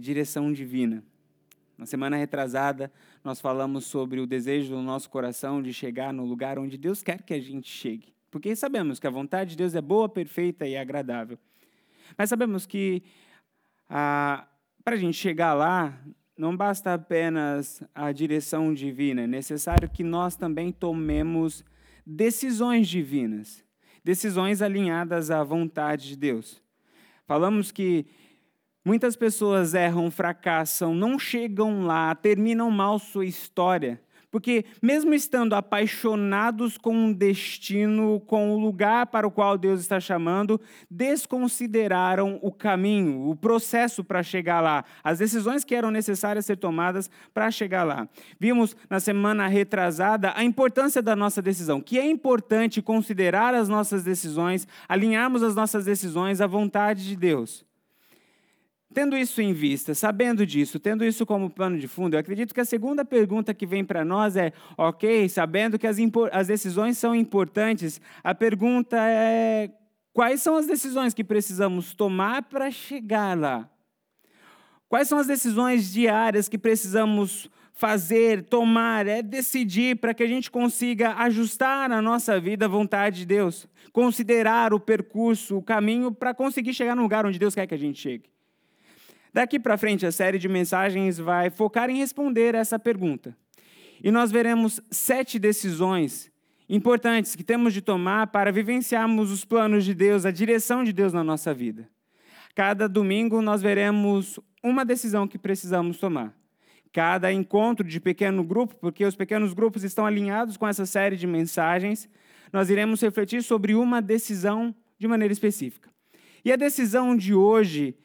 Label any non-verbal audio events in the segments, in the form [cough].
direção divina. Na semana retrasada, nós falamos sobre o desejo do nosso coração de chegar no lugar onde Deus quer que a gente chegue. Porque sabemos que a vontade de Deus é boa, perfeita e agradável. Mas sabemos que ah, para a gente chegar lá, não basta apenas a direção divina, é necessário que nós também tomemos decisões divinas, decisões alinhadas à vontade de Deus. Falamos que Muitas pessoas erram, fracassam, não chegam lá, terminam mal sua história, porque, mesmo estando apaixonados com um destino, com o lugar para o qual Deus está chamando, desconsideraram o caminho, o processo para chegar lá, as decisões que eram necessárias ser tomadas para chegar lá. Vimos na semana retrasada a importância da nossa decisão, que é importante considerar as nossas decisões, alinharmos as nossas decisões à vontade de Deus. Tendo isso em vista, sabendo disso, tendo isso como plano de fundo, eu acredito que a segunda pergunta que vem para nós é: ok, sabendo que as, as decisões são importantes, a pergunta é: quais são as decisões que precisamos tomar para chegar lá? Quais são as decisões diárias que precisamos fazer, tomar, é decidir para que a gente consiga ajustar a nossa vida à vontade de Deus, considerar o percurso, o caminho para conseguir chegar no lugar onde Deus quer que a gente chegue? Daqui para frente, a série de mensagens vai focar em responder essa pergunta. E nós veremos sete decisões importantes que temos de tomar para vivenciarmos os planos de Deus, a direção de Deus na nossa vida. Cada domingo nós veremos uma decisão que precisamos tomar. Cada encontro de pequeno grupo, porque os pequenos grupos estão alinhados com essa série de mensagens, nós iremos refletir sobre uma decisão de maneira específica. E a decisão de hoje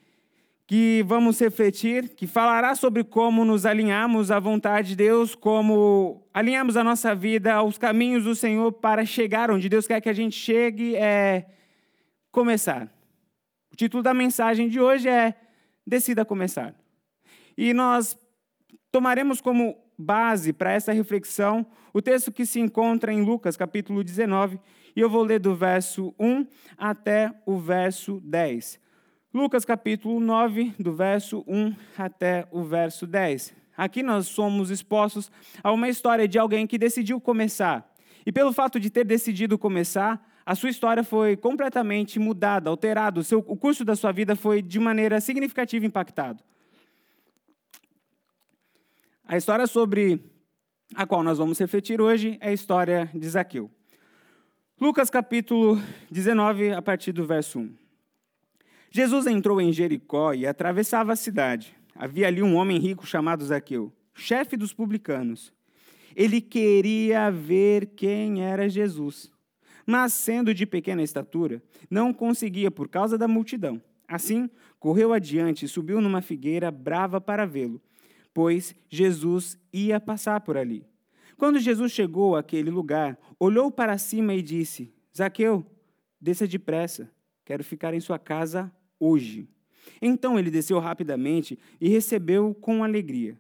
que vamos refletir, que falará sobre como nos alinhamos à vontade de Deus, como alinhamos a nossa vida aos caminhos do Senhor para chegar onde Deus quer que a gente chegue, é começar. O título da mensagem de hoje é Decida Começar. E nós tomaremos como base para essa reflexão o texto que se encontra em Lucas, capítulo 19, e eu vou ler do verso 1 até o verso 10. Lucas capítulo 9, do verso 1 até o verso 10. Aqui nós somos expostos a uma história de alguém que decidiu começar. E pelo fato de ter decidido começar, a sua história foi completamente mudada, alterada, o, o curso da sua vida foi de maneira significativa impactado. A história sobre a qual nós vamos refletir hoje é a história de Zaqueu. Lucas capítulo 19, a partir do verso 1. Jesus entrou em Jericó e atravessava a cidade. Havia ali um homem rico chamado Zaqueu, chefe dos publicanos. Ele queria ver quem era Jesus, mas, sendo de pequena estatura, não conseguia por causa da multidão. Assim, correu adiante e subiu numa figueira brava para vê-lo, pois Jesus ia passar por ali. Quando Jesus chegou àquele lugar, olhou para cima e disse: Zaqueu, desça depressa, quero ficar em sua casa hoje. Então ele desceu rapidamente e recebeu com alegria.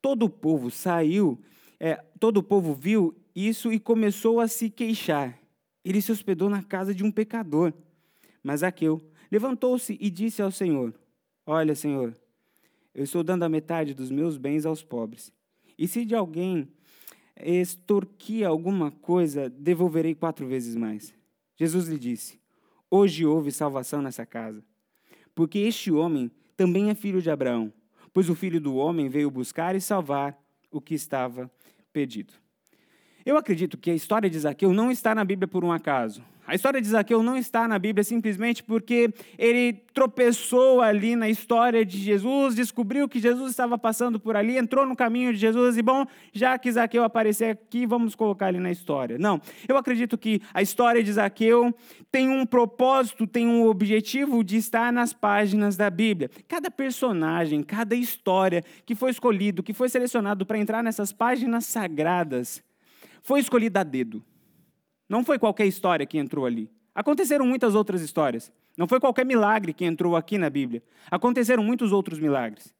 Todo o povo saiu, é, todo o povo viu isso e começou a se queixar. Ele se hospedou na casa de um pecador. Mas Aqueu levantou-se e disse ao Senhor: Olha, Senhor, eu estou dando a metade dos meus bens aos pobres. E se de alguém extorquir alguma coisa, devolverei quatro vezes mais. Jesus lhe disse: Hoje houve salvação nessa casa porque este homem também é filho de Abraão, pois o filho do homem veio buscar e salvar o que estava perdido. Eu acredito que a história de Zaqueu não está na Bíblia por um acaso. A história de Zaqueu não está na Bíblia simplesmente porque ele tropeçou ali na história de Jesus, descobriu que Jesus estava passando por ali, entrou no caminho de Jesus e, bom, já que Zaqueu aparecer aqui, vamos colocar ele na história. Não, eu acredito que a história de Zaqueu tem um propósito, tem um objetivo de estar nas páginas da Bíblia. Cada personagem, cada história que foi escolhido, que foi selecionado para entrar nessas páginas sagradas, foi escolhida a dedo. Não foi qualquer história que entrou ali. Aconteceram muitas outras histórias. Não foi qualquer milagre que entrou aqui na Bíblia. Aconteceram muitos outros milagres.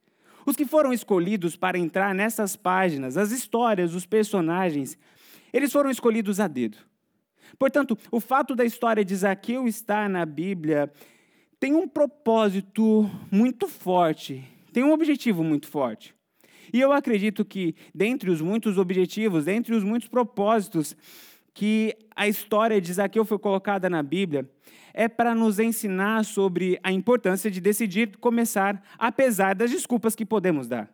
Os que foram escolhidos para entrar nessas páginas, as histórias, os personagens, eles foram escolhidos a dedo. Portanto, o fato da história de Zaqueu estar na Bíblia tem um propósito muito forte, tem um objetivo muito forte. E eu acredito que, dentre os muitos objetivos, dentre os muitos propósitos que a história de Zaqueu foi colocada na Bíblia, é para nos ensinar sobre a importância de decidir começar, apesar das desculpas que podemos dar.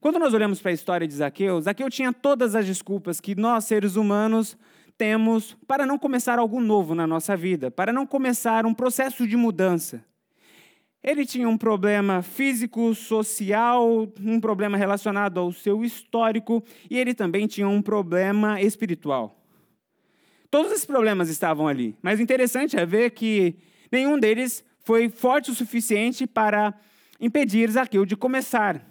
Quando nós olhamos para a história de Zaqueu, Zaqueu tinha todas as desculpas que nós, seres humanos, temos para não começar algo novo na nossa vida, para não começar um processo de mudança. Ele tinha um problema físico, social, um problema relacionado ao seu histórico e ele também tinha um problema espiritual. Todos esses problemas estavam ali, mas interessante é ver que nenhum deles foi forte o suficiente para impedir Zaqueu de começar.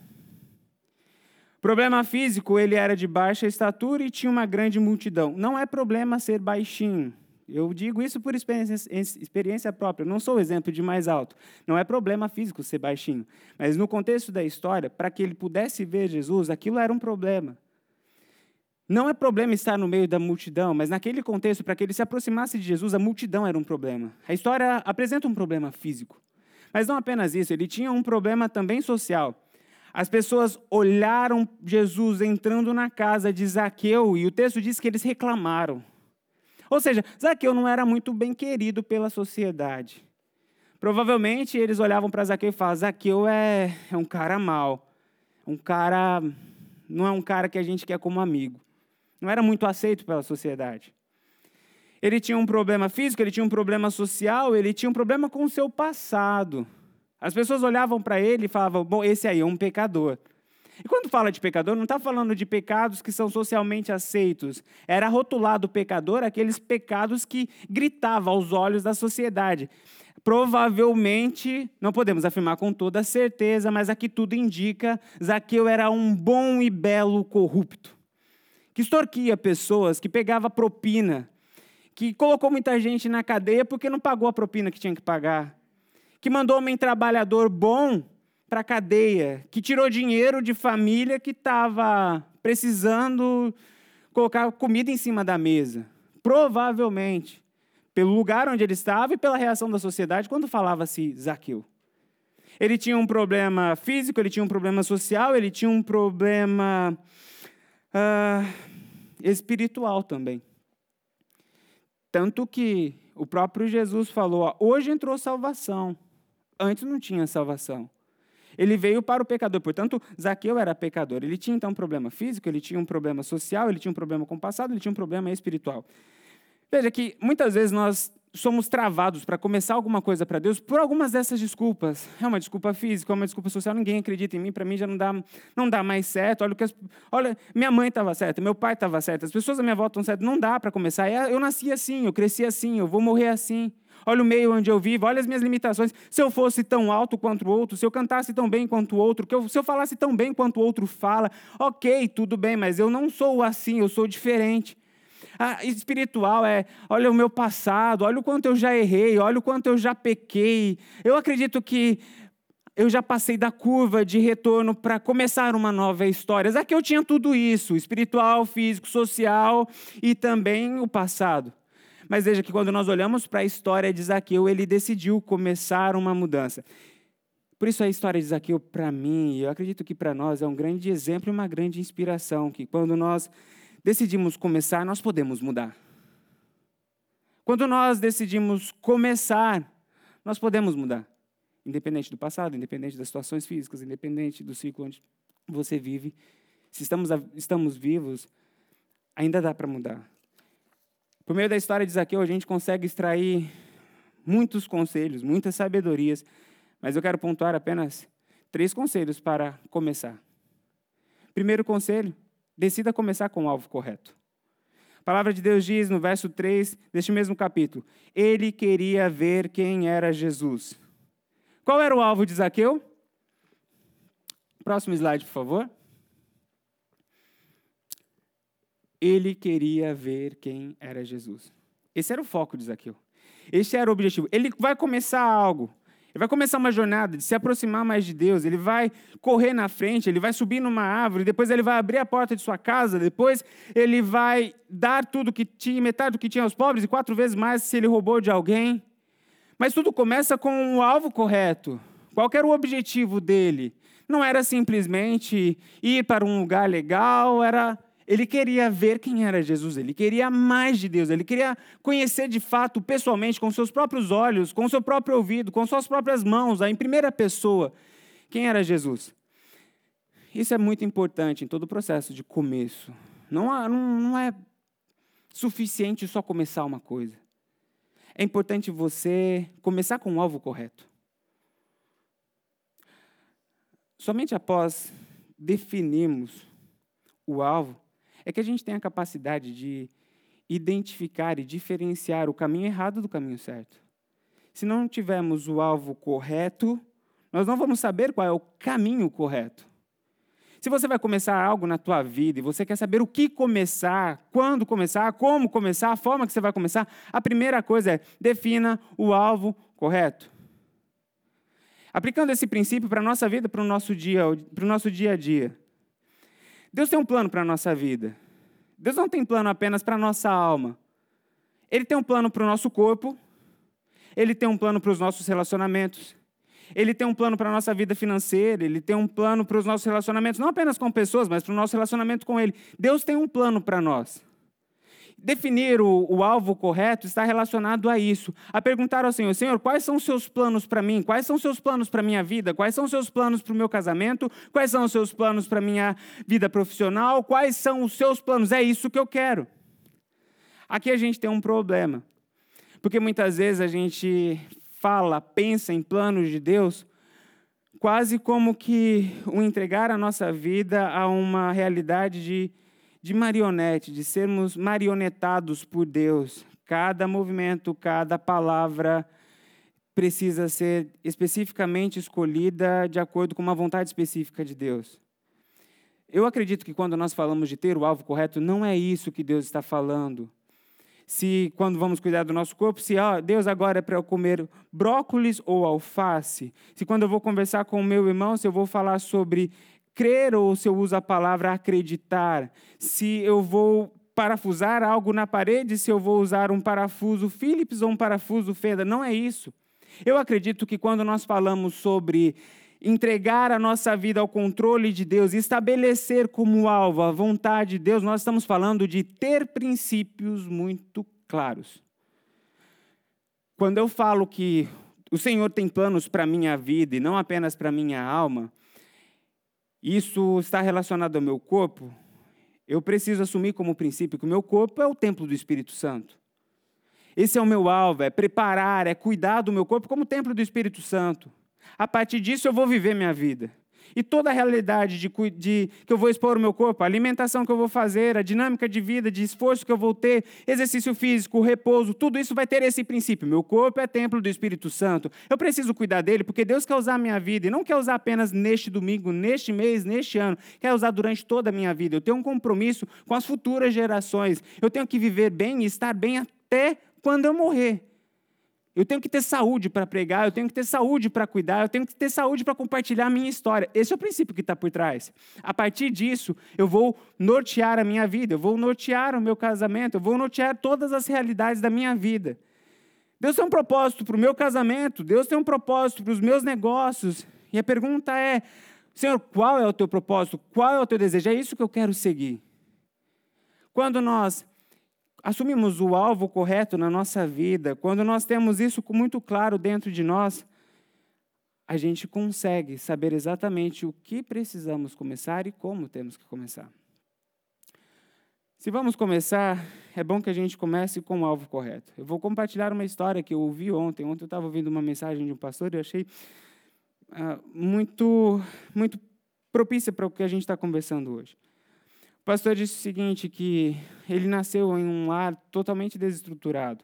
Problema físico, ele era de baixa estatura e tinha uma grande multidão. Não é problema ser baixinho. Eu digo isso por experiência própria. não sou exemplo de mais alto. Não é problema físico ser baixinho. Mas no contexto da história, para que ele pudesse ver Jesus, aquilo era um problema. Não é problema estar no meio da multidão, mas naquele contexto, para que ele se aproximasse de Jesus, a multidão era um problema. A história apresenta um problema físico. Mas não apenas isso, ele tinha um problema também social. As pessoas olharam Jesus entrando na casa de Zaqueu e o texto diz que eles reclamaram. Ou seja, Zaqueu não era muito bem querido pela sociedade. Provavelmente eles olhavam para Zaqueu e falavam: Zaqueu é, é um cara mau, um cara. não é um cara que a gente quer como amigo. Não era muito aceito pela sociedade. Ele tinha um problema físico, ele tinha um problema social, ele tinha um problema com o seu passado. As pessoas olhavam para ele e falavam: bom, esse aí é um pecador. E quando fala de pecador, não está falando de pecados que são socialmente aceitos. Era rotulado pecador aqueles pecados que gritavam aos olhos da sociedade. Provavelmente, não podemos afirmar com toda certeza, mas aqui tudo indica, Zaqueu era um bom e belo corrupto, que extorquia pessoas, que pegava propina, que colocou muita gente na cadeia porque não pagou a propina que tinha que pagar, que mandou homem trabalhador bom para a cadeia, que tirou dinheiro de família que estava precisando colocar comida em cima da mesa. Provavelmente, pelo lugar onde ele estava e pela reação da sociedade quando falava-se Zaqueu. Ele tinha um problema físico, ele tinha um problema social, ele tinha um problema uh, espiritual também. Tanto que o próprio Jesus falou: hoje entrou salvação, antes não tinha salvação. Ele veio para o pecador. Portanto, Zaqueu era pecador. Ele tinha então um problema físico, ele tinha um problema social, ele tinha um problema com o passado, ele tinha um problema espiritual. Veja que muitas vezes nós somos travados para começar alguma coisa para Deus por algumas dessas desculpas. É uma desculpa física, é uma desculpa social, ninguém acredita em mim, para mim já não dá, não dá mais certo. Olha, que as, olha minha mãe estava certa, meu pai estava certo, as pessoas à minha volta estão certas, não dá para começar. Eu nasci assim, eu cresci assim, eu vou morrer assim olha o meio onde eu vivo, olha as minhas limitações. Se eu fosse tão alto quanto o outro, se eu cantasse tão bem quanto o outro, se eu falasse tão bem quanto o outro fala, ok, tudo bem, mas eu não sou assim, eu sou diferente. A espiritual é, olha o meu passado, olha o quanto eu já errei, olha o quanto eu já pequei. Eu acredito que eu já passei da curva de retorno para começar uma nova história. Aqui eu tinha tudo isso: espiritual, físico, social e também o passado. Mas veja que quando nós olhamos para a história de Zaqueu, ele decidiu começar uma mudança. Por isso a história de Zaqueu, para mim, eu acredito que para nós é um grande exemplo e uma grande inspiração, que quando nós decidimos começar, nós podemos mudar. Quando nós decidimos começar, nós podemos mudar. Independente do passado, independente das situações físicas, independente do ciclo onde você vive, se estamos, estamos vivos, ainda dá para mudar. Por meio da história de Zaqueu, a gente consegue extrair muitos conselhos, muitas sabedorias, mas eu quero pontuar apenas três conselhos para começar. Primeiro conselho: decida começar com o alvo correto. A palavra de Deus diz no verso 3 deste mesmo capítulo: Ele queria ver quem era Jesus. Qual era o alvo de Zaqueu? Próximo slide, por favor. Ele queria ver quem era Jesus. Esse era o foco de Zaqueu. Esse era o objetivo. Ele vai começar algo. Ele vai começar uma jornada de se aproximar mais de Deus. Ele vai correr na frente, ele vai subir numa árvore, depois ele vai abrir a porta de sua casa, depois ele vai dar tudo que tinha, metade do que tinha aos pobres e quatro vezes mais se ele roubou de alguém. Mas tudo começa com o alvo correto, Qual era o objetivo dele? Não era simplesmente ir para um lugar legal, era ele queria ver quem era Jesus, ele queria mais de Deus, ele queria conhecer de fato, pessoalmente, com seus próprios olhos, com seu próprio ouvido, com suas próprias mãos, em primeira pessoa, quem era Jesus. Isso é muito importante em todo o processo de começo. Não, há, não, não é suficiente só começar uma coisa. É importante você começar com o alvo correto. Somente após definirmos o alvo, é que a gente tem a capacidade de identificar e diferenciar o caminho errado do caminho certo. Se não tivermos o alvo correto, nós não vamos saber qual é o caminho correto. Se você vai começar algo na tua vida e você quer saber o que começar, quando começar, como começar, a forma que você vai começar, a primeira coisa é defina o alvo correto. Aplicando esse princípio para a nossa vida, para o nosso dia, para o nosso dia a dia. Deus tem um plano para a nossa vida. Deus não tem plano apenas para a nossa alma. Ele tem um plano para o nosso corpo, ele tem um plano para os nossos relacionamentos, ele tem um plano para a nossa vida financeira, ele tem um plano para os nossos relacionamentos, não apenas com pessoas, mas para o nosso relacionamento com ele. Deus tem um plano para nós. Definir o, o, alvo correto está relacionado a isso. A perguntar ao Senhor: Senhor, quais são os seus planos para mim? Quais são os seus planos para minha vida? Quais são os seus planos para o meu casamento? Quais são os seus planos para minha vida profissional? Quais são os seus planos? É isso que eu quero. Aqui a gente tem um problema. Porque muitas vezes a gente fala, pensa em planos de Deus, quase como que o entregar a nossa vida a uma realidade de de marionete, de sermos marionetados por Deus. Cada movimento, cada palavra precisa ser especificamente escolhida de acordo com uma vontade específica de Deus. Eu acredito que quando nós falamos de ter o alvo correto, não é isso que Deus está falando. Se quando vamos cuidar do nosso corpo, se oh, Deus agora é para eu comer brócolis ou alface, se quando eu vou conversar com o meu irmão, se eu vou falar sobre crer ou se eu uso a palavra acreditar, se eu vou parafusar algo na parede, se eu vou usar um parafuso Phillips ou um parafuso Fenda, não é isso. Eu acredito que quando nós falamos sobre entregar a nossa vida ao controle de Deus, estabelecer como alvo a vontade de Deus, nós estamos falando de ter princípios muito claros. Quando eu falo que o Senhor tem planos para a minha vida e não apenas para a minha alma, isso está relacionado ao meu corpo, eu preciso assumir como princípio que o meu corpo é o templo do Espírito Santo. Esse é o meu alvo, é preparar, é cuidar do meu corpo como templo do Espírito Santo. A partir disso eu vou viver minha vida. E toda a realidade de, de, que eu vou expor o meu corpo, a alimentação que eu vou fazer, a dinâmica de vida, de esforço que eu vou ter, exercício físico, repouso, tudo isso vai ter esse princípio. Meu corpo é templo do Espírito Santo. Eu preciso cuidar dele porque Deus quer usar a minha vida e não quer usar apenas neste domingo, neste mês, neste ano. Quer usar durante toda a minha vida. Eu tenho um compromisso com as futuras gerações. Eu tenho que viver bem e estar bem até quando eu morrer. Eu tenho que ter saúde para pregar, eu tenho que ter saúde para cuidar, eu tenho que ter saúde para compartilhar a minha história. Esse é o princípio que está por trás. A partir disso, eu vou nortear a minha vida, eu vou nortear o meu casamento, eu vou nortear todas as realidades da minha vida. Deus tem um propósito para o meu casamento, Deus tem um propósito para os meus negócios. E a pergunta é: Senhor, qual é o teu propósito? Qual é o teu desejo? É isso que eu quero seguir. Quando nós assumimos o alvo correto na nossa vida, quando nós temos isso muito claro dentro de nós, a gente consegue saber exatamente o que precisamos começar e como temos que começar. Se vamos começar, é bom que a gente comece com o alvo correto. Eu vou compartilhar uma história que eu ouvi ontem. Ontem eu estava ouvindo uma mensagem de um pastor e eu achei uh, muito, muito propícia para o que a gente está conversando hoje. O pastor disse o seguinte, que ele nasceu em um lar totalmente desestruturado.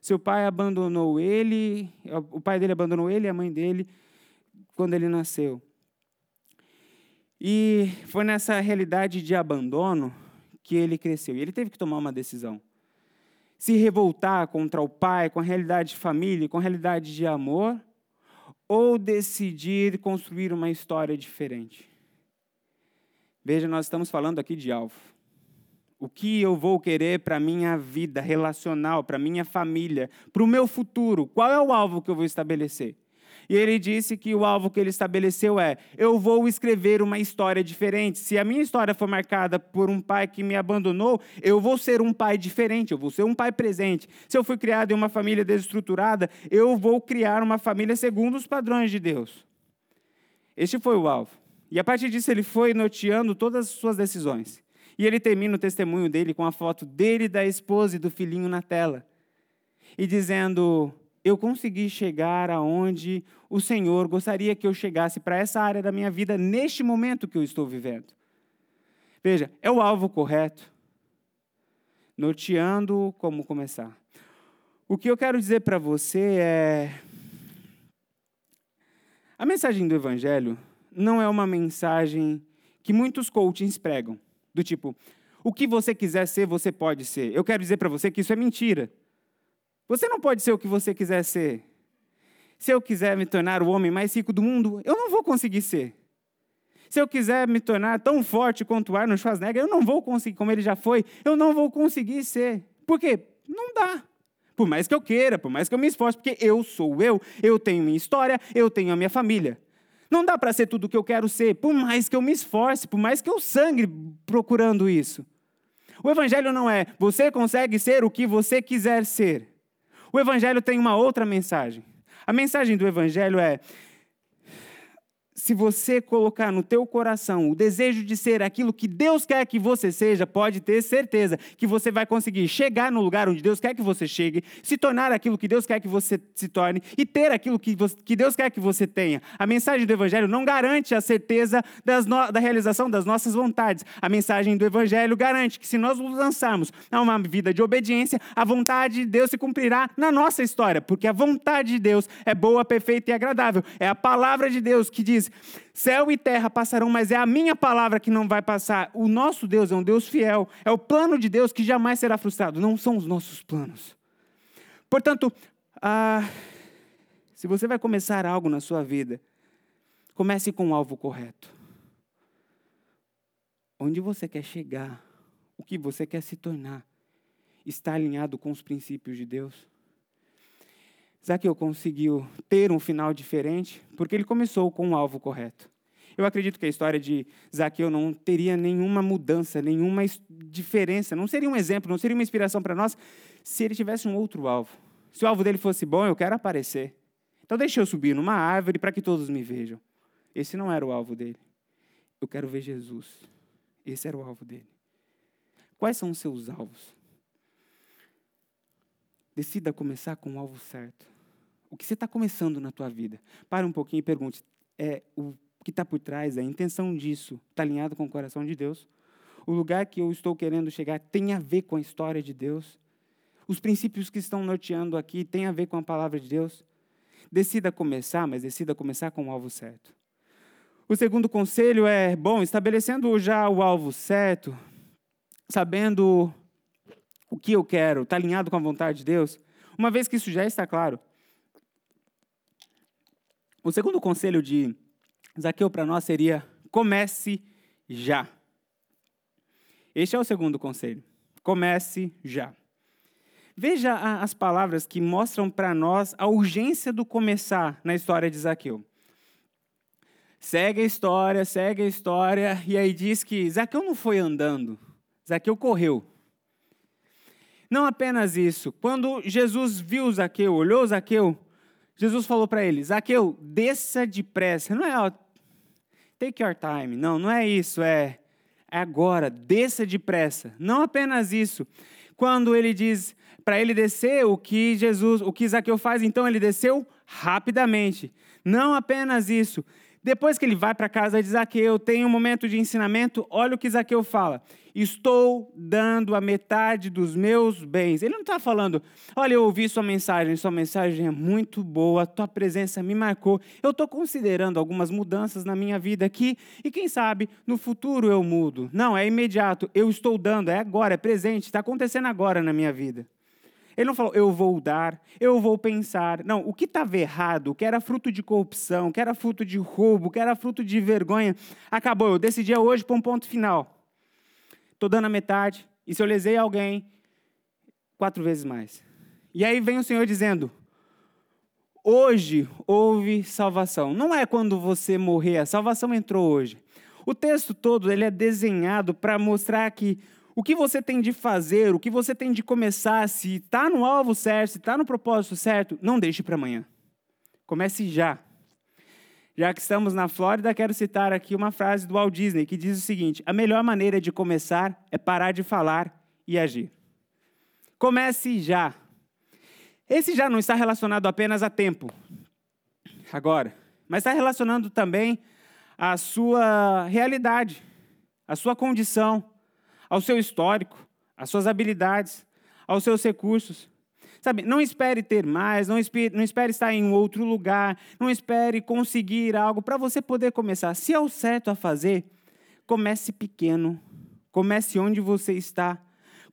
Seu pai abandonou ele, o pai dele abandonou ele e a mãe dele quando ele nasceu. E foi nessa realidade de abandono que ele cresceu. E ele teve que tomar uma decisão. Se revoltar contra o pai, com a realidade de família, com a realidade de amor, ou decidir construir uma história diferente. Veja, nós estamos falando aqui de alvo. O que eu vou querer para a minha vida relacional, para a minha família, para o meu futuro? Qual é o alvo que eu vou estabelecer? E ele disse que o alvo que ele estabeleceu é: eu vou escrever uma história diferente. Se a minha história for marcada por um pai que me abandonou, eu vou ser um pai diferente, eu vou ser um pai presente. Se eu fui criado em uma família desestruturada, eu vou criar uma família segundo os padrões de Deus. Este foi o alvo. E a partir disso ele foi noteando todas as suas decisões. E ele termina o testemunho dele com a foto dele, da esposa e do filhinho na tela. E dizendo: eu consegui chegar aonde o Senhor gostaria que eu chegasse para essa área da minha vida neste momento que eu estou vivendo. Veja, é o alvo correto, norteando como começar. O que eu quero dizer para você é. A mensagem do Evangelho não é uma mensagem que muitos coachings pregam, do tipo, o que você quiser ser, você pode ser. Eu quero dizer para você que isso é mentira. Você não pode ser o que você quiser ser. Se eu quiser me tornar o homem mais rico do mundo, eu não vou conseguir ser. Se eu quiser me tornar tão forte quanto Arnold Schwarzenegger, eu não vou conseguir, como ele já foi, eu não vou conseguir ser. Por quê? Não dá. Por mais que eu queira, por mais que eu me esforce, porque eu sou eu, eu tenho minha história, eu tenho a minha família. Não dá para ser tudo o que eu quero ser, por mais que eu me esforce, por mais que eu sangre procurando isso. O evangelho não é você consegue ser o que você quiser ser. O Evangelho tem uma outra mensagem. A mensagem do Evangelho é: se você colocar no teu coração o desejo de ser aquilo que Deus quer que você seja, pode ter certeza que você vai conseguir chegar no lugar onde Deus quer que você chegue, se tornar aquilo que Deus quer que você se torne e ter aquilo que, você, que Deus quer que você tenha. A mensagem do Evangelho não garante a certeza no, da realização das nossas vontades. A mensagem do Evangelho garante que se nós nos lançarmos a uma vida de obediência, a vontade de Deus se cumprirá na nossa história, porque a vontade de Deus é boa, perfeita e agradável. É a palavra de Deus que diz Céu e terra passarão, mas é a minha palavra que não vai passar. O nosso Deus é um Deus fiel. É o plano de Deus que jamais será frustrado. Não são os nossos planos. Portanto, ah, se você vai começar algo na sua vida, comece com o alvo correto. Onde você quer chegar? O que você quer se tornar? Está alinhado com os princípios de Deus? Zaqueu conseguiu ter um final diferente porque ele começou com o um alvo correto. Eu acredito que a história de Zaqueu não teria nenhuma mudança, nenhuma diferença, não seria um exemplo, não seria uma inspiração para nós se ele tivesse um outro alvo. Se o alvo dele fosse bom, eu quero aparecer. Então deixa eu subir numa árvore para que todos me vejam. Esse não era o alvo dele. Eu quero ver Jesus. Esse era o alvo dele. Quais são os seus alvos? Decida começar com o alvo certo o que você está começando na tua vida. Para um pouquinho e pergunte, é, o que está por trás, a intenção disso, está alinhado com o coração de Deus? O lugar que eu estou querendo chegar tem a ver com a história de Deus? Os princípios que estão norteando aqui têm a ver com a palavra de Deus? Decida começar, mas decida começar com o alvo certo. O segundo conselho é, bom, estabelecendo já o alvo certo, sabendo o que eu quero, está alinhado com a vontade de Deus, uma vez que isso já está claro, o segundo conselho de Zaqueu para nós seria: comece já. Este é o segundo conselho. Comece já. Veja as palavras que mostram para nós a urgência do começar na história de Zaqueu. Segue a história, segue a história, e aí diz que Zaqueu não foi andando, Zaqueu correu. Não apenas isso, quando Jesus viu Zaqueu, olhou Zaqueu, Jesus falou para ele: Zaqueu, desça depressa. Não é, ó, take your time. Não, não é isso. É, é agora, desça depressa. Não apenas isso. Quando ele diz para ele descer, o que Jesus, o que Zaqueu faz, então ele desceu rapidamente. Não apenas isso. Depois que ele vai para casa de Zaqueu, tem um momento de ensinamento, olha o que Zaqueu fala. Estou dando a metade dos meus bens. Ele não está falando, olha, eu ouvi sua mensagem, sua mensagem é muito boa, tua presença me marcou. Eu estou considerando algumas mudanças na minha vida aqui e quem sabe no futuro eu mudo. Não, é imediato, eu estou dando, é agora, é presente, está acontecendo agora na minha vida. Ele não falou, eu vou dar, eu vou pensar. Não, o que estava errado, o que era fruto de corrupção, o que era fruto de roubo, o que era fruto de vergonha, acabou. Eu decidi hoje para um ponto final. Estou dando a metade, e se eu lesei alguém, quatro vezes mais. E aí vem o Senhor dizendo: hoje houve salvação. Não é quando você morrer, a salvação entrou hoje. O texto todo ele é desenhado para mostrar que o que você tem de fazer, o que você tem de começar, se está no alvo certo, se está no propósito certo, não deixe para amanhã. Comece já. Já que estamos na Flórida, quero citar aqui uma frase do Walt Disney que diz o seguinte: A melhor maneira de começar é parar de falar e agir. Comece já. Esse já não está relacionado apenas a tempo, agora, mas está relacionando também à sua realidade, à sua condição, ao seu histórico, às suas habilidades, aos seus recursos. Sabe, não espere ter mais, não espere, não espere estar em outro lugar, não espere conseguir algo para você poder começar. Se é o certo a fazer, comece pequeno, comece onde você está.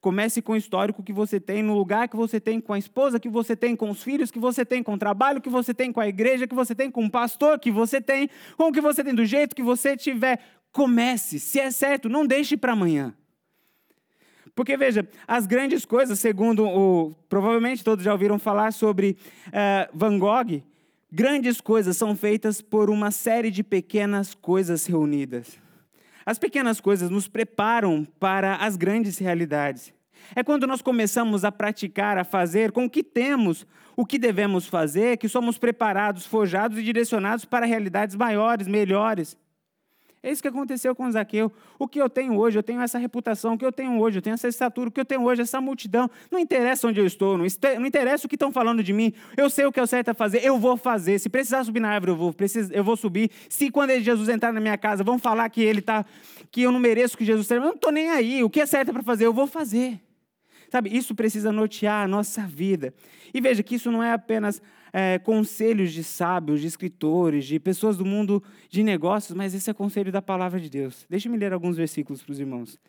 Comece com o histórico que você tem, no lugar que você tem, com a esposa que você tem, com os filhos que você tem, com o trabalho que você tem, com a igreja que você tem, com o pastor que você tem, com o que você tem, do jeito que você tiver. Comece. Se é certo, não deixe para amanhã. Porque, veja, as grandes coisas, segundo o. Provavelmente todos já ouviram falar sobre uh, Van Gogh, grandes coisas são feitas por uma série de pequenas coisas reunidas. As pequenas coisas nos preparam para as grandes realidades. É quando nós começamos a praticar, a fazer com o que temos, o que devemos fazer, que somos preparados, forjados e direcionados para realidades maiores, melhores. É isso que aconteceu com Zaqueu. O que eu tenho hoje, eu tenho essa reputação, o que eu tenho hoje, eu tenho essa estatura, o que eu tenho hoje, essa multidão. Não interessa onde eu estou, não, interessa o que estão falando de mim. Eu sei o que é o certo a fazer, eu vou fazer. Se precisar subir na árvore, eu vou, eu vou subir. Se quando Jesus entrar na minha casa, vão falar que ele tá, que eu não mereço que Jesus seja, eu não estou nem aí. O que é certo para fazer, eu vou fazer. Sabe, isso precisa nortear a nossa vida. E veja que isso não é apenas é, conselhos de sábios, de escritores, de pessoas do mundo de negócios, mas esse é conselho da palavra de Deus. Deixe-me ler alguns versículos para os irmãos.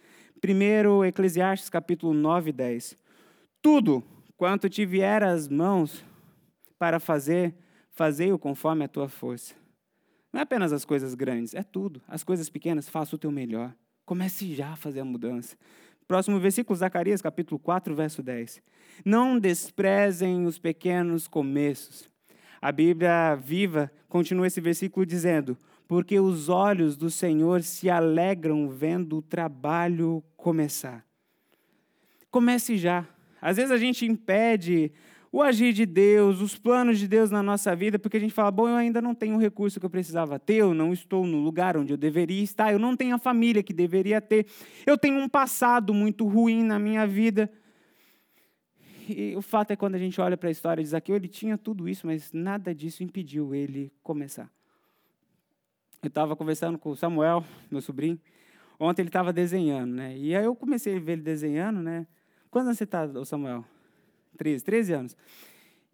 Primeiro, Eclesiastes, capítulo 9 e 10. Tudo quanto te vier às mãos para fazer, fazei-o conforme a tua força. Não é apenas as coisas grandes, é tudo. As coisas pequenas, faça o teu melhor. Comece já a fazer a mudança. Próximo versículo, Zacarias, capítulo 4, verso 10. Não desprezem os pequenos começos. A Bíblia viva continua esse versículo dizendo: Porque os olhos do Senhor se alegram vendo o trabalho começar. Comece já. Às vezes a gente impede o agir de Deus, os planos de Deus na nossa vida, porque a gente fala, bom, eu ainda não tenho o recurso que eu precisava ter, eu não estou no lugar onde eu deveria estar, eu não tenho a família que deveria ter, eu tenho um passado muito ruim na minha vida. E o fato é quando a gente olha para a história de Zaqueu, ele tinha tudo isso, mas nada disso impediu ele começar. Eu estava conversando com o Samuel, meu sobrinho, ontem ele estava desenhando, né? E aí eu comecei a ver ele desenhando, né? Quando você está, Samuel? 13, 13 anos.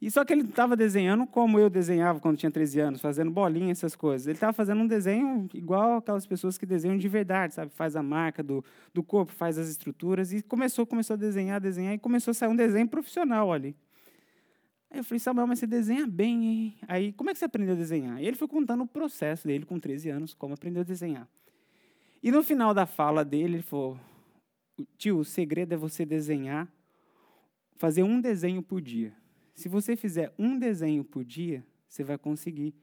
E só que ele estava desenhando como eu desenhava quando tinha 13 anos, fazendo bolinha, essas coisas. Ele estava fazendo um desenho igual aquelas pessoas que desenham de verdade, sabe? Faz a marca do, do corpo, faz as estruturas. E começou, começou a desenhar, desenhar, e começou a sair um desenho profissional ali. Aí eu falei, Samuel, mas você desenha bem, hein? Aí, como é que você aprendeu a desenhar? E ele foi contando o processo dele com 13 anos, como aprendeu a desenhar. E no final da fala dele, ele falou, tio, o segredo é você desenhar fazer um desenho por dia. Se você fizer um desenho por dia, você vai conseguir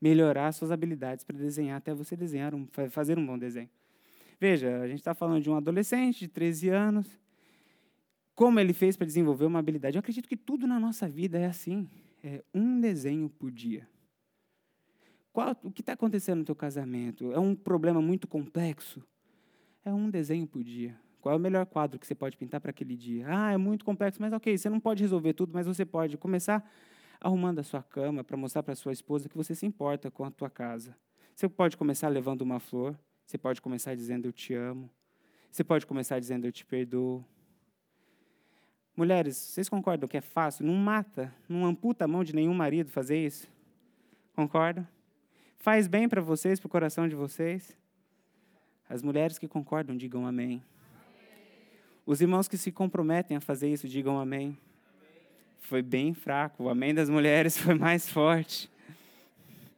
melhorar suas habilidades para desenhar até você desenhar um, fazer um bom desenho. Veja, a gente está falando de um adolescente de 13 anos. Como ele fez para desenvolver uma habilidade? Eu acredito que tudo na nossa vida é assim. É um desenho por dia. Qual, o que está acontecendo no teu casamento? É um problema muito complexo? É um desenho por dia. Qual é o melhor quadro que você pode pintar para aquele dia? Ah, é muito complexo, mas ok, você não pode resolver tudo, mas você pode começar arrumando a sua cama para mostrar para sua esposa que você se importa com a tua casa. Você pode começar levando uma flor, você pode começar dizendo eu te amo, você pode começar dizendo eu te perdoo. Mulheres, vocês concordam que é fácil? Não mata, não amputa a mão de nenhum marido fazer isso? Concordam? Faz bem para vocês, para o coração de vocês? As mulheres que concordam, digam amém. Os irmãos que se comprometem a fazer isso, digam amém. Foi bem fraco. O amém das mulheres [laughs] foi mais forte.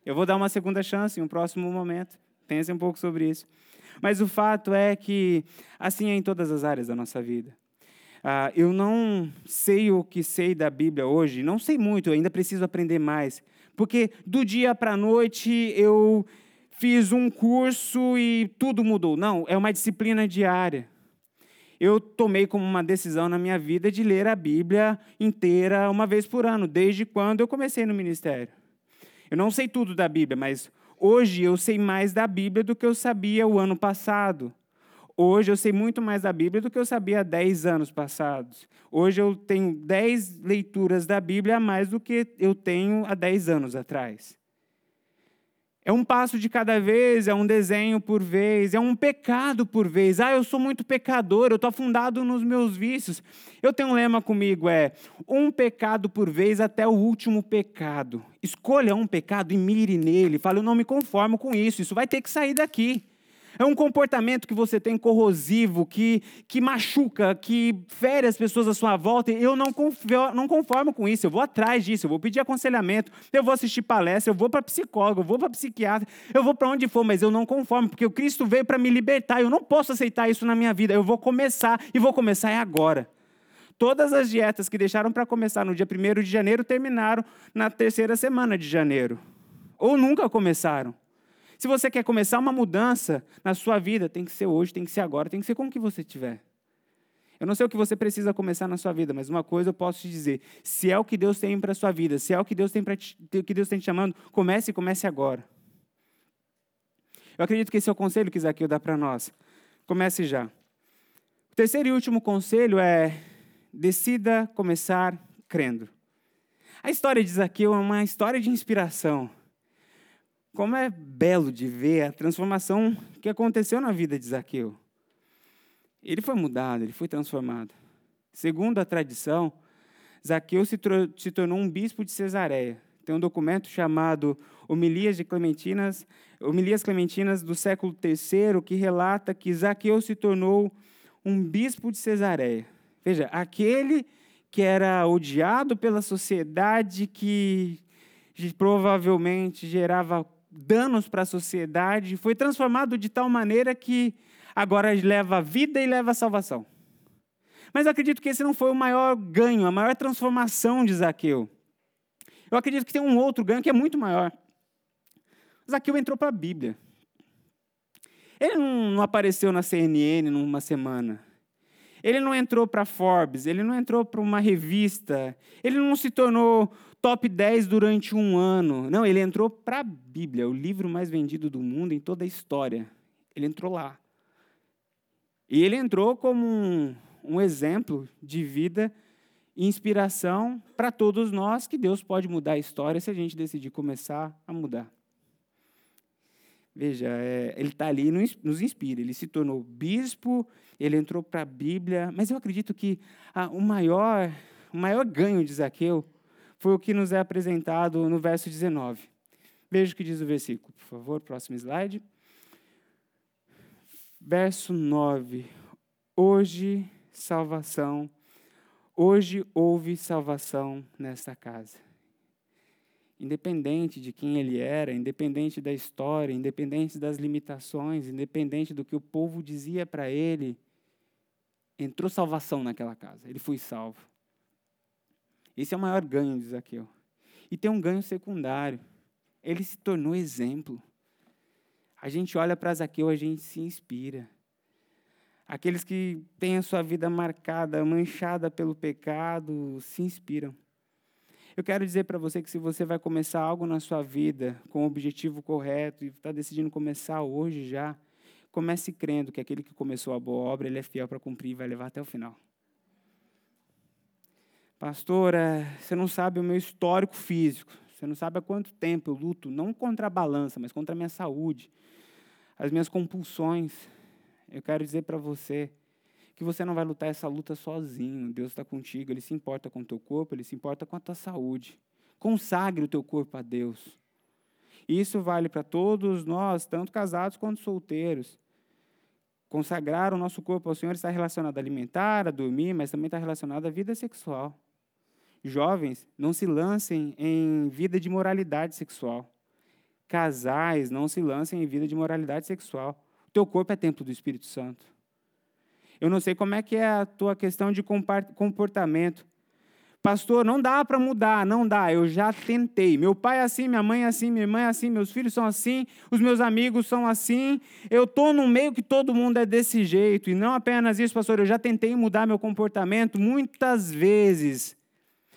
Eu vou dar uma segunda chance em um próximo momento. Pense um pouco sobre isso. Mas o fato é que assim é em todas as áreas da nossa vida. Ah, eu não sei o que sei da Bíblia hoje, não sei muito, ainda preciso aprender mais. Porque do dia para a noite eu fiz um curso e tudo mudou. Não, é uma disciplina diária. Eu tomei como uma decisão na minha vida de ler a Bíblia inteira uma vez por ano, desde quando eu comecei no ministério. Eu não sei tudo da Bíblia, mas hoje eu sei mais da Bíblia do que eu sabia o ano passado. Hoje eu sei muito mais da Bíblia do que eu sabia há 10 anos passados. Hoje eu tenho 10 leituras da Bíblia a mais do que eu tenho há 10 anos atrás. É um passo de cada vez, é um desenho por vez, é um pecado por vez. Ah, eu sou muito pecador, eu estou afundado nos meus vícios. Eu tenho um lema comigo, é um pecado por vez até o último pecado. Escolha um pecado e mire nele. Fale, eu não me conformo com isso, isso vai ter que sair daqui. É um comportamento que você tem corrosivo, que, que machuca, que fere as pessoas à sua volta. Eu não, confio, não conformo com isso. Eu vou atrás disso, eu vou pedir aconselhamento, eu vou assistir palestra, eu vou para psicólogo, eu vou para psiquiatra, eu vou para onde for, mas eu não conformo, porque o Cristo veio para me libertar. Eu não posso aceitar isso na minha vida. Eu vou começar e vou começar é agora. Todas as dietas que deixaram para começar no dia 1 de janeiro terminaram na terceira semana de janeiro. Ou nunca começaram. Se você quer começar uma mudança na sua vida, tem que ser hoje, tem que ser agora, tem que ser com o que você tiver. Eu não sei o que você precisa começar na sua vida, mas uma coisa eu posso te dizer: se é o que Deus tem para a sua vida, se é o que Deus tem para que Deus tem te chamando, comece e comece agora. Eu acredito que esse é o conselho que Zaqueu dá para nós. Comece já. O terceiro e último conselho é: decida começar crendo. A história de Zaqueu é uma história de inspiração. Como é belo de ver a transformação que aconteceu na vida de Zaqueu. Ele foi mudado, ele foi transformado. Segundo a tradição, Zaqueu se, se tornou um bispo de Cesareia. Tem um documento chamado Homilias de Clementinas, Homilias Clementinas do século III, que relata que Zaqueu se tornou um bispo de Cesareia. Veja, aquele que era odiado pela sociedade, que provavelmente gerava danos para a sociedade, foi transformado de tal maneira que agora leva vida e leva salvação. Mas eu acredito que esse não foi o maior ganho, a maior transformação de Zaqueu. Eu acredito que tem um outro ganho que é muito maior. Zaqueu entrou para a Bíblia. Ele não apareceu na CNN numa semana. Ele não entrou para Forbes, ele não entrou para uma revista, ele não se tornou top 10 durante um ano. Não, ele entrou para a Bíblia, o livro mais vendido do mundo em toda a história. Ele entrou lá. E ele entrou como um, um exemplo de vida e inspiração para todos nós que Deus pode mudar a história se a gente decidir começar a mudar. Veja, é, ele está ali e nos inspira. Ele se tornou bispo, ele entrou para a Bíblia, mas eu acredito que ah, o, maior, o maior ganho de Zaqueu foi o que nos é apresentado no verso 19. Veja o que diz o versículo, por favor, próximo slide. Verso 9. Hoje, salvação. Hoje houve salvação nesta casa. Independente de quem ele era, independente da história, independente das limitações, independente do que o povo dizia para ele, entrou salvação naquela casa. Ele foi salvo. Esse é o maior ganho de Zaqueu. E tem um ganho secundário. Ele se tornou exemplo. A gente olha para Zaqueu, a gente se inspira. Aqueles que têm a sua vida marcada, manchada pelo pecado, se inspiram. Eu quero dizer para você que se você vai começar algo na sua vida com o objetivo correto e está decidindo começar hoje já, comece crendo que aquele que começou a boa obra, ele é fiel para cumprir e vai levar até o final. Pastor, é, você não sabe o meu histórico físico. Você não sabe há quanto tempo eu luto, não contra a balança, mas contra a minha saúde, as minhas compulsões. Eu quero dizer para você que você não vai lutar essa luta sozinho. Deus está contigo, Ele se importa com o teu corpo, Ele se importa com a tua saúde. Consagre o teu corpo a Deus. Isso vale para todos nós, tanto casados quanto solteiros. Consagrar o nosso corpo ao Senhor está relacionado a alimentar, a dormir, mas também está relacionado à vida sexual. Jovens, não se lancem em vida de moralidade sexual. Casais, não se lancem em vida de moralidade sexual. O teu corpo é templo do Espírito Santo. Eu não sei como é que é a tua questão de comportamento, Pastor, não dá para mudar, não dá. Eu já tentei. Meu pai é assim, minha mãe é assim, minha irmã é assim, meus filhos são assim, os meus amigos são assim. Eu estou no meio que todo mundo é desse jeito. E não apenas isso, pastor, eu já tentei mudar meu comportamento muitas vezes.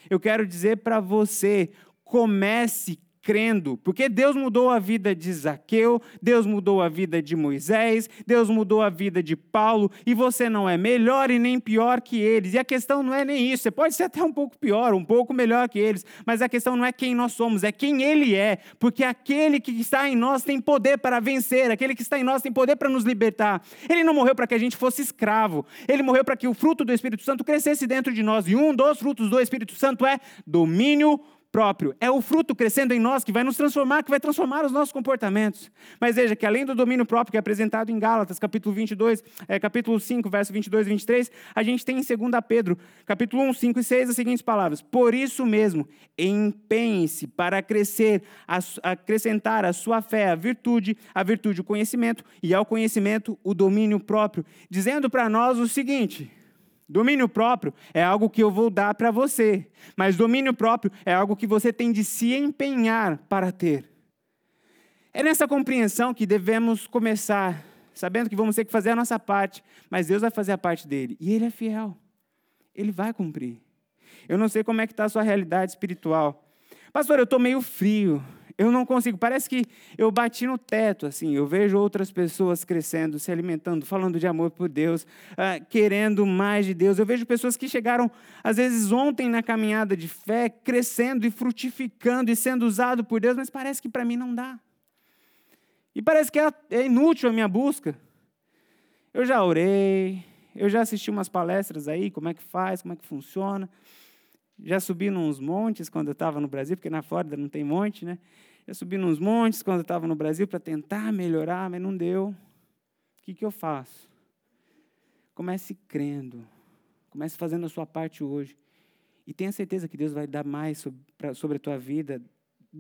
Eu quero dizer para você: comece crendo, porque Deus mudou a vida de Zaqueu, Deus mudou a vida de Moisés, Deus mudou a vida de Paulo, e você não é melhor e nem pior que eles. E a questão não é nem isso, você pode ser até um pouco pior, um pouco melhor que eles, mas a questão não é quem nós somos, é quem ele é, porque aquele que está em nós tem poder para vencer, aquele que está em nós tem poder para nos libertar. Ele não morreu para que a gente fosse escravo, ele morreu para que o fruto do Espírito Santo crescesse dentro de nós, e um dos frutos do Espírito Santo é domínio próprio. É o fruto crescendo em nós que vai nos transformar, que vai transformar os nossos comportamentos. Mas veja que além do domínio próprio que é apresentado em Gálatas, capítulo 22, é, capítulo 5, verso 22 e 23, a gente tem em 2 Pedro, capítulo 1, 5 e 6, as seguintes palavras: Por isso mesmo, empenhe-se para crescer, acrescentar a sua fé a virtude, a virtude o conhecimento, e ao conhecimento o domínio próprio, dizendo para nós o seguinte: Domínio próprio é algo que eu vou dar para você, mas domínio próprio é algo que você tem de se empenhar para ter. É nessa compreensão que devemos começar, sabendo que vamos ter que fazer a nossa parte, mas Deus vai fazer a parte dele, e Ele é fiel, Ele vai cumprir. Eu não sei como é que está a sua realidade espiritual. Pastor, eu estou meio frio, eu não consigo. Parece que eu bati no teto, assim. Eu vejo outras pessoas crescendo, se alimentando, falando de amor por Deus, uh, querendo mais de Deus. Eu vejo pessoas que chegaram, às vezes, ontem na caminhada de fé, crescendo e frutificando e sendo usado por Deus, mas parece que para mim não dá. E parece que é, é inútil a minha busca. Eu já orei, eu já assisti umas palestras aí, como é que faz, como é que funciona. Já subi nos montes quando eu estava no Brasil, porque na Flórida não tem monte, né? Eu subi nos montes quando eu estava no Brasil para tentar melhorar, mas não deu. O que, que eu faço? Comece crendo. Comece fazendo a sua parte hoje. E tenha certeza que Deus vai dar mais sobre, a tua vida,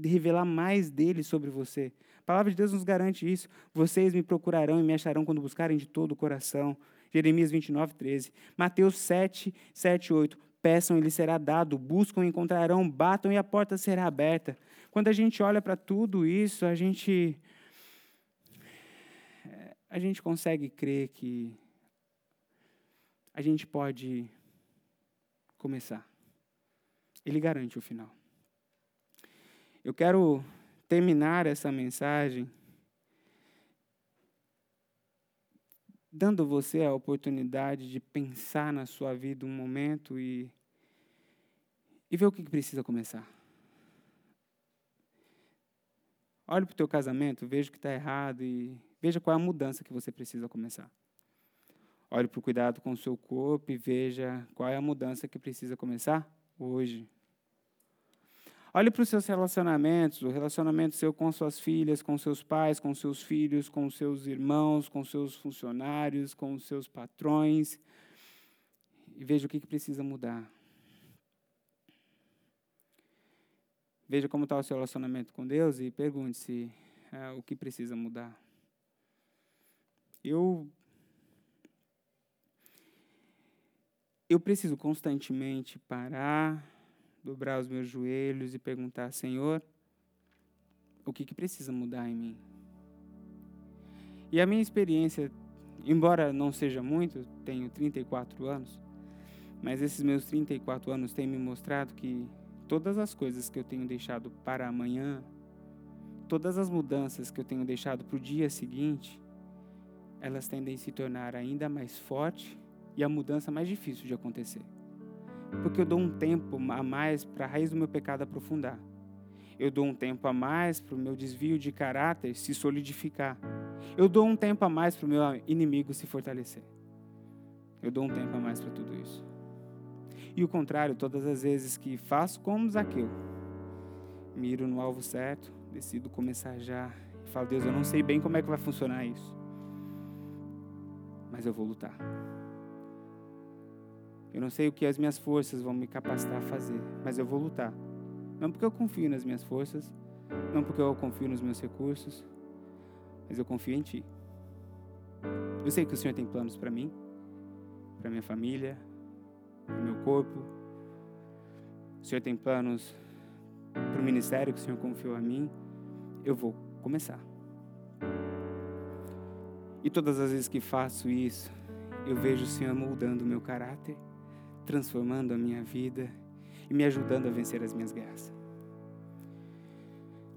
revelar mais dele sobre você. A palavra de Deus nos garante isso. Vocês me procurarão e me acharão quando buscarem de todo o coração. Jeremias 29, 13. Mateus 7, 7, 8. Peçam e lhes será dado, buscam e encontrarão, batam e a porta será aberta. Quando a gente olha para tudo isso, a gente a gente consegue crer que a gente pode começar. Ele garante o final. Eu quero terminar essa mensagem dando você a oportunidade de pensar na sua vida um momento e, e ver o que precisa começar. Olhe para o teu casamento, veja o que está errado e veja qual é a mudança que você precisa começar. Olhe para o cuidado com o seu corpo e veja qual é a mudança que precisa começar hoje. Olhe para os seus relacionamentos, o relacionamento seu com suas filhas, com seus pais, com seus filhos, com seus irmãos, com seus funcionários, com seus patrões, e veja o que precisa mudar. Veja como está o seu relacionamento com Deus e pergunte-se é, o que precisa mudar. Eu eu preciso constantemente parar, dobrar os meus joelhos e perguntar, Senhor, o que, que precisa mudar em mim? E a minha experiência, embora não seja muito, tenho 34 anos, mas esses meus 34 anos têm me mostrado que todas as coisas que eu tenho deixado para amanhã, todas as mudanças que eu tenho deixado para o dia seguinte, elas tendem a se tornar ainda mais forte e a mudança mais difícil de acontecer. Porque eu dou um tempo a mais para a raiz do meu pecado aprofundar. Eu dou um tempo a mais para o meu desvio de caráter se solidificar. Eu dou um tempo a mais para o meu inimigo se fortalecer. Eu dou um tempo a mais para tudo isso. E o contrário, todas as vezes que faço como Zaqueu, miro no alvo certo, decido começar já e falo, Deus, eu não sei bem como é que vai funcionar isso, mas eu vou lutar. Eu não sei o que as minhas forças vão me capacitar a fazer, mas eu vou lutar. Não porque eu confio nas minhas forças, não porque eu confio nos meus recursos, mas eu confio em Ti. Eu sei que o Senhor tem planos para mim, para minha família, para o meu corpo, Senhor tem planos para o ministério que o Senhor confiou a mim, eu vou começar. E todas as vezes que faço isso, eu vejo o Senhor moldando o meu caráter, transformando a minha vida e me ajudando a vencer as minhas guerras.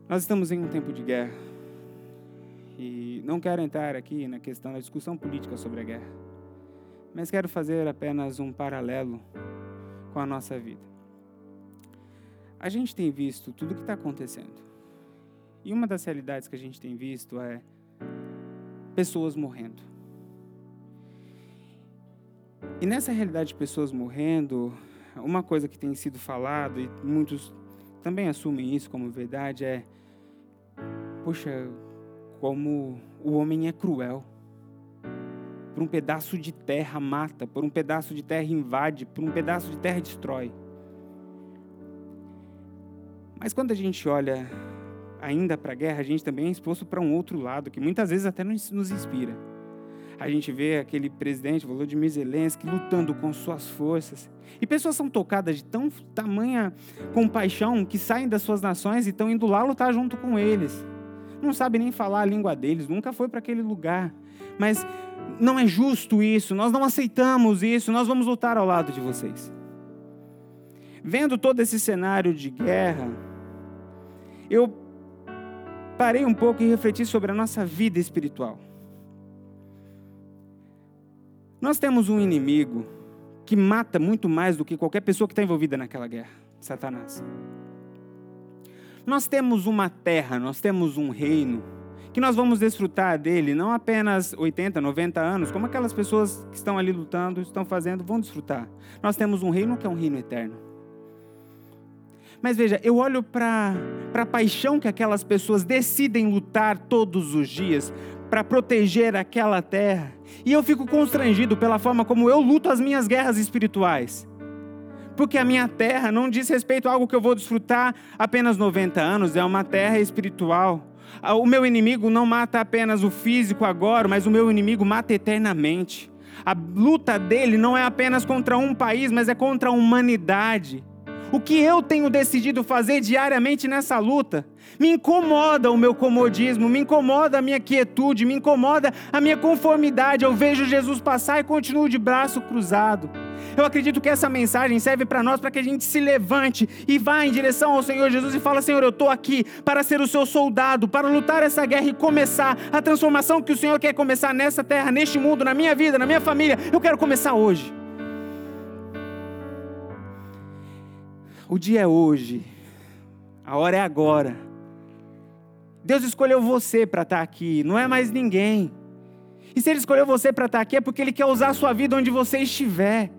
Nós estamos em um tempo de guerra. E não quero entrar aqui na questão da discussão política sobre a guerra, mas quero fazer apenas um paralelo com a nossa vida. A gente tem visto tudo o que está acontecendo. E uma das realidades que a gente tem visto é pessoas morrendo. E nessa realidade de pessoas morrendo, uma coisa que tem sido falado, e muitos também assumem isso como verdade, é: poxa, como o homem é cruel. Por um pedaço de terra mata, por um pedaço de terra invade, por um pedaço de terra destrói. Mas quando a gente olha ainda para a guerra, a gente também é exposto para um outro lado, que muitas vezes até nos inspira. A gente vê aquele presidente, Volodymyr Zelensky, lutando com suas forças. E pessoas são tocadas de tão tamanha compaixão que saem das suas nações e estão indo lá lutar junto com eles. Não sabe nem falar a língua deles, nunca foi para aquele lugar. Mas não é justo isso, nós não aceitamos isso, nós vamos lutar ao lado de vocês. Vendo todo esse cenário de guerra, eu parei um pouco e refleti sobre a nossa vida espiritual. Nós temos um inimigo que mata muito mais do que qualquer pessoa que está envolvida naquela guerra Satanás. Nós temos uma terra, nós temos um reino que nós vamos desfrutar dele não apenas 80, 90 anos, como aquelas pessoas que estão ali lutando, estão fazendo, vão desfrutar. Nós temos um reino que é um reino eterno. Mas veja, eu olho para a paixão que aquelas pessoas decidem lutar todos os dias para proteger aquela terra, e eu fico constrangido pela forma como eu luto as minhas guerras espirituais. Porque a minha terra não diz respeito a algo que eu vou desfrutar apenas 90 anos, é uma terra espiritual. Ah, o meu inimigo não mata apenas o físico agora, mas o meu inimigo mata eternamente. A luta dele não é apenas contra um país, mas é contra a humanidade. O que eu tenho decidido fazer diariamente nessa luta me incomoda o meu comodismo, me incomoda a minha quietude, me incomoda a minha conformidade. Eu vejo Jesus passar e continuo de braço cruzado. Eu acredito que essa mensagem serve para nós, para que a gente se levante e vá em direção ao Senhor Jesus e fala: Senhor, eu estou aqui para ser o seu soldado, para lutar essa guerra e começar a transformação que o Senhor quer começar nessa terra, neste mundo, na minha vida, na minha família. Eu quero começar hoje. O dia é hoje, a hora é agora. Deus escolheu você para estar aqui, não é mais ninguém. E se Ele escolheu você para estar aqui, é porque Ele quer usar a sua vida onde você estiver.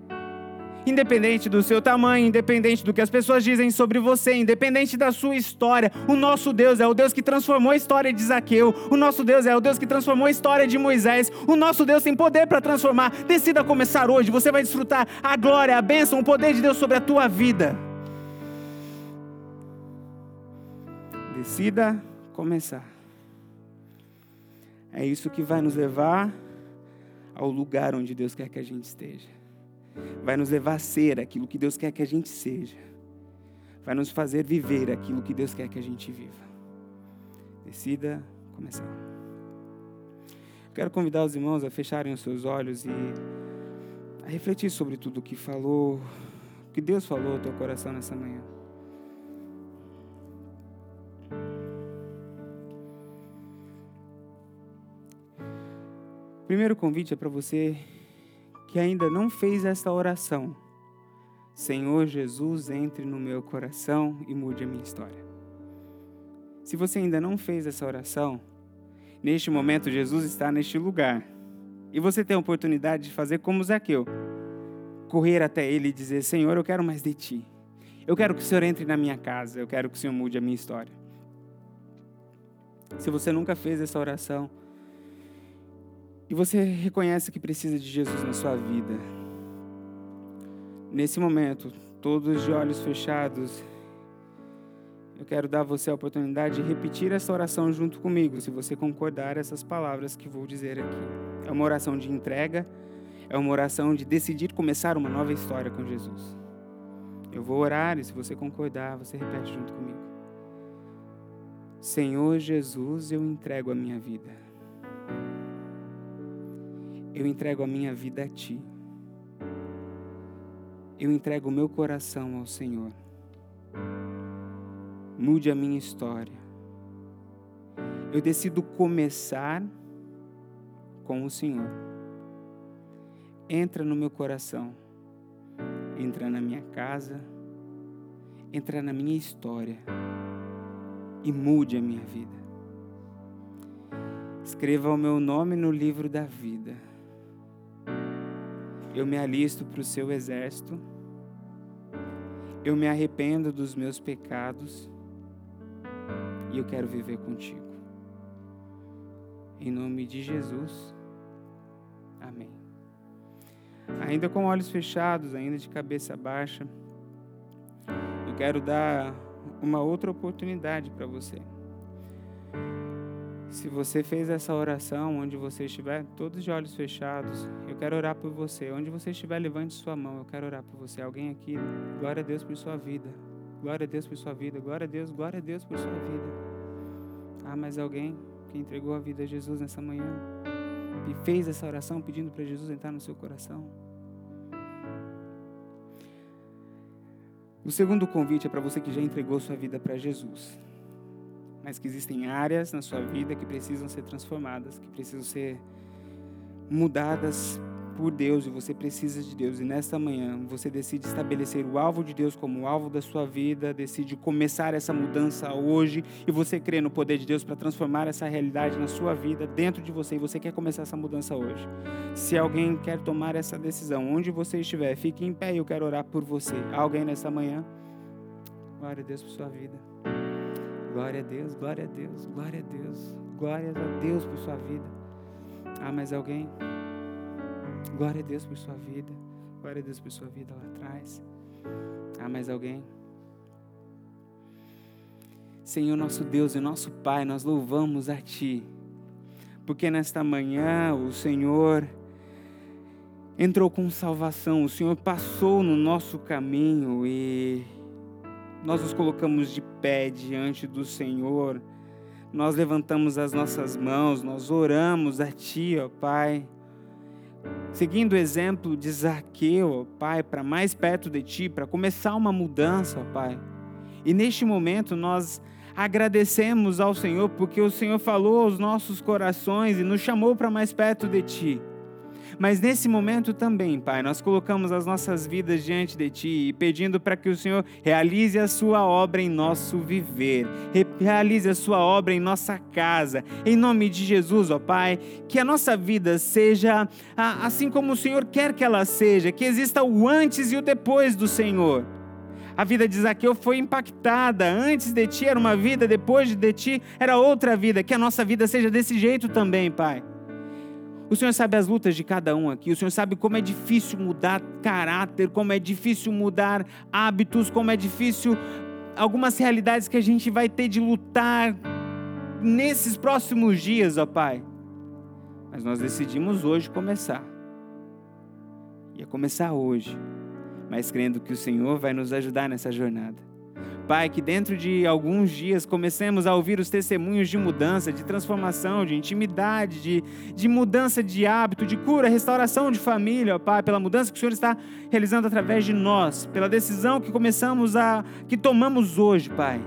Independente do seu tamanho, independente do que as pessoas dizem sobre você, independente da sua história, o nosso Deus é o Deus que transformou a história de Zaqueu, o nosso Deus é o Deus que transformou a história de Moisés, o nosso Deus tem poder para transformar. Decida começar hoje, você vai desfrutar a glória, a bênção, o poder de Deus sobre a tua vida. Decida começar. É isso que vai nos levar ao lugar onde Deus quer que a gente esteja vai nos levar a ser aquilo que Deus quer que a gente seja, vai nos fazer viver aquilo que Deus quer que a gente viva. Decida começar. Quero convidar os irmãos a fecharem os seus olhos e a refletir sobre tudo o que falou, o que Deus falou ao teu coração nessa manhã. Primeiro convite é para você que ainda não fez essa oração, Senhor Jesus, entre no meu coração e mude a minha história. Se você ainda não fez essa oração, neste momento Jesus está neste lugar. E você tem a oportunidade de fazer como Zaqueu, correr até ele e dizer: Senhor, eu quero mais de ti. Eu quero que o Senhor entre na minha casa, eu quero que o Senhor mude a minha história. Se você nunca fez essa oração, e você reconhece que precisa de Jesus na sua vida. Nesse momento, todos de olhos fechados, eu quero dar a você a oportunidade de repetir essa oração junto comigo, se você concordar essas palavras que vou dizer aqui. É uma oração de entrega, é uma oração de decidir começar uma nova história com Jesus. Eu vou orar e se você concordar, você repete junto comigo. Senhor Jesus, eu entrego a minha vida. Eu entrego a minha vida a Ti. Eu entrego o meu coração ao Senhor. Mude a minha história. Eu decido começar com o Senhor. Entra no meu coração entra na minha casa, entra na minha história e mude a minha vida. Escreva o meu nome no livro da vida. Eu me alisto para o seu exército. Eu me arrependo dos meus pecados e eu quero viver contigo. Em nome de Jesus. Amém ainda com olhos fechados, ainda de cabeça baixa, eu quero dar uma outra oportunidade para você. Se você fez essa oração, onde você estiver, todos de olhos fechados, eu quero orar por você. Onde você estiver, levante sua mão, eu quero orar por você. Alguém aqui, glória a Deus por sua vida. Glória a Deus por sua vida. Glória a Deus, glória a Deus por sua vida. Ah, mas alguém que entregou a vida a Jesus nessa manhã e fez essa oração pedindo para Jesus entrar no seu coração. O segundo convite é para você que já entregou sua vida para Jesus, mas que existem áreas na sua vida que precisam ser transformadas, que precisam ser mudadas por Deus e você precisa de Deus. E nesta manhã você decide estabelecer o alvo de Deus como o alvo da sua vida, decide começar essa mudança hoje e você crê no poder de Deus para transformar essa realidade na sua vida, dentro de você, e você quer começar essa mudança hoje. Se alguém quer tomar essa decisão, onde você estiver, fique em pé e eu quero orar por você. Alguém nessa manhã? Glória a Deus por sua vida. Glória a Deus, glória a Deus, glória a Deus, glória a Deus por sua vida. Ah, mais alguém? Glória a Deus por sua vida. Glória a Deus por sua vida lá atrás. Há mais alguém? Senhor nosso Deus e nosso Pai, nós louvamos a Ti, porque nesta manhã o Senhor entrou com salvação, o Senhor passou no nosso caminho e nós nos colocamos de pé diante do Senhor, nós levantamos as nossas mãos, nós oramos a Ti, ó Pai seguindo o exemplo de Zaqueu, ó Pai, para mais perto de Ti, para começar uma mudança, ó Pai. E neste momento nós agradecemos ao Senhor porque o Senhor falou aos nossos corações e nos chamou para mais perto de Ti. Mas nesse momento também, Pai, nós colocamos as nossas vidas diante de Ti e pedindo para que o Senhor realize a Sua obra em nosso viver, realize a Sua obra em nossa casa. Em nome de Jesus, ó Pai, que a nossa vida seja assim como o Senhor quer que ela seja, que exista o antes e o depois do Senhor. A vida de Zaqueu foi impactada. Antes de ti era uma vida, depois de ti era outra vida. Que a nossa vida seja desse jeito também, Pai. O Senhor sabe as lutas de cada um aqui. O Senhor sabe como é difícil mudar caráter, como é difícil mudar hábitos, como é difícil algumas realidades que a gente vai ter de lutar nesses próximos dias, ó Pai. Mas nós decidimos hoje começar. Ia começar hoje, mas crendo que o Senhor vai nos ajudar nessa jornada. Pai, que dentro de alguns dias comecemos a ouvir os testemunhos de mudança, de transformação, de intimidade, de, de mudança de hábito, de cura, restauração de família, Pai, pela mudança que o Senhor está realizando através de nós, pela decisão que começamos a, que tomamos hoje, Pai.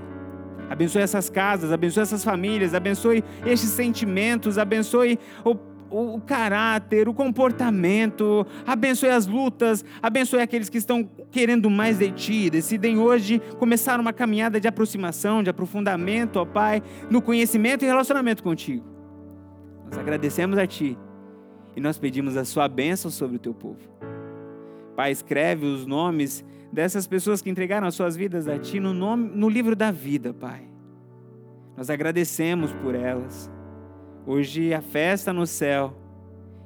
Abençoe essas casas, abençoe essas famílias, abençoe estes sentimentos, abençoe o, o caráter, o comportamento, abençoe as lutas, abençoe aqueles que estão querendo mais de Ti, decidem hoje começar uma caminhada de aproximação, de aprofundamento, ó Pai, no conhecimento e relacionamento contigo. Nós agradecemos a Ti e nós pedimos a Sua bênção sobre o Teu povo. Pai, escreve os nomes dessas pessoas que entregaram as suas vidas a Ti no, nome, no livro da vida, Pai. Nós agradecemos por elas. Hoje a festa no céu.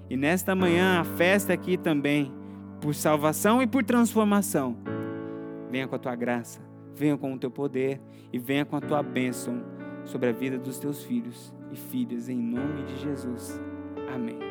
E nesta manhã a festa aqui também, por salvação e por transformação. Venha com a tua graça, venha com o teu poder e venha com a tua bênção sobre a vida dos teus filhos e filhas, em nome de Jesus. Amém.